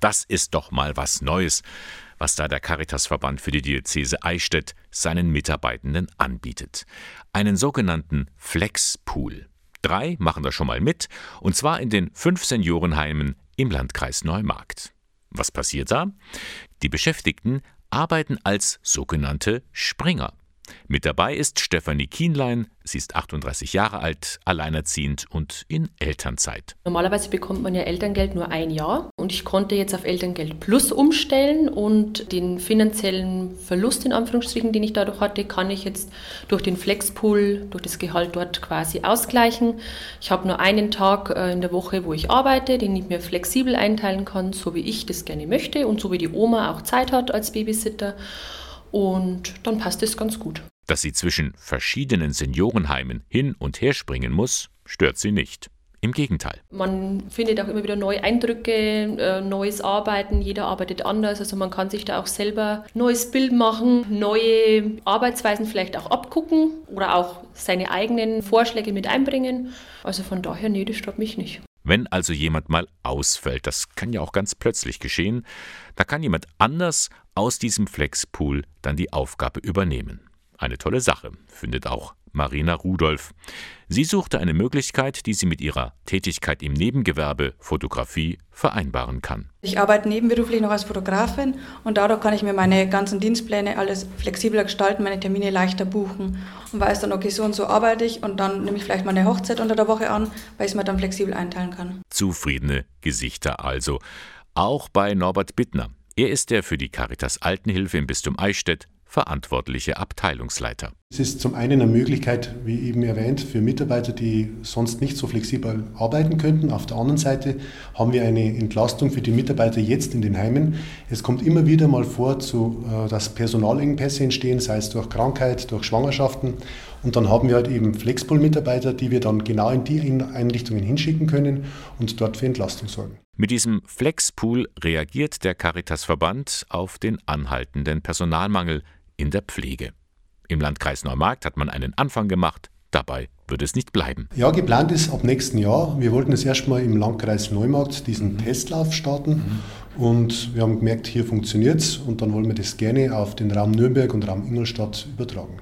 Das ist doch mal was Neues, was da der Caritasverband für die Diözese Eichstätt seinen Mitarbeitenden anbietet. Einen sogenannten Flexpool. Drei machen da schon mal mit, und zwar in den fünf Seniorenheimen im Landkreis Neumarkt. Was passiert da? Die Beschäftigten arbeiten als sogenannte Springer. Mit dabei ist Stefanie Kienlein. Sie ist 38 Jahre alt, alleinerziehend und in Elternzeit. Normalerweise bekommt man ja Elterngeld nur ein Jahr und ich konnte jetzt auf Elterngeld Plus umstellen und den finanziellen Verlust in Anführungsstrichen, den ich dadurch hatte, kann ich jetzt durch den Flexpool, durch das Gehalt dort quasi ausgleichen. Ich habe nur einen Tag äh, in der Woche, wo ich arbeite, den ich mir flexibel einteilen kann, so wie ich das gerne möchte und so wie die Oma auch Zeit hat als Babysitter. Und dann passt es ganz gut. Dass sie zwischen verschiedenen Seniorenheimen hin und her springen muss, stört sie nicht. Im Gegenteil. Man findet auch immer wieder neue Eindrücke, äh, neues Arbeiten. Jeder arbeitet anders. Also man kann sich da auch selber neues Bild machen, neue Arbeitsweisen vielleicht auch abgucken oder auch seine eigenen Vorschläge mit einbringen. Also von daher, nee, das stört mich nicht. Wenn also jemand mal ausfällt, das kann ja auch ganz plötzlich geschehen, da kann jemand anders aus diesem Flexpool dann die Aufgabe übernehmen. Eine tolle Sache, findet auch Marina Rudolph. Sie suchte eine Möglichkeit, die sie mit ihrer Tätigkeit im Nebengewerbe Fotografie vereinbaren kann. Ich arbeite nebenberuflich noch als Fotografin und dadurch kann ich mir meine ganzen Dienstpläne alles flexibler gestalten, meine Termine leichter buchen und weiß dann, okay, so und so arbeite ich und dann nehme ich vielleicht mal eine Hochzeit unter der Woche an, weil ich es mir dann flexibel einteilen kann. Zufriedene Gesichter also. Auch bei Norbert Bittner. Er ist der für die Caritas Altenhilfe im Bistum Eichstätt verantwortliche Abteilungsleiter. Es ist zum einen eine Möglichkeit, wie eben erwähnt, für Mitarbeiter, die sonst nicht so flexibel arbeiten könnten. Auf der anderen Seite haben wir eine Entlastung für die Mitarbeiter jetzt in den Heimen. Es kommt immer wieder mal vor, äh, dass Personalengpässe entstehen, sei es durch Krankheit, durch Schwangerschaften. Und dann haben wir halt eben Flexpool-Mitarbeiter, die wir dann genau in die Einrichtungen hinschicken können und dort für Entlastung sorgen. Mit diesem Flexpool reagiert der Caritas-Verband auf den anhaltenden Personalmangel in der Pflege. Im Landkreis Neumarkt hat man einen Anfang gemacht, dabei wird es nicht bleiben. Ja, geplant ist ab nächsten Jahr. Wir wollten es erstmal im Landkreis Neumarkt diesen Testlauf starten mhm. und wir haben gemerkt, hier funktioniert es und dann wollen wir das gerne auf den Raum Nürnberg und Raum Ingolstadt übertragen.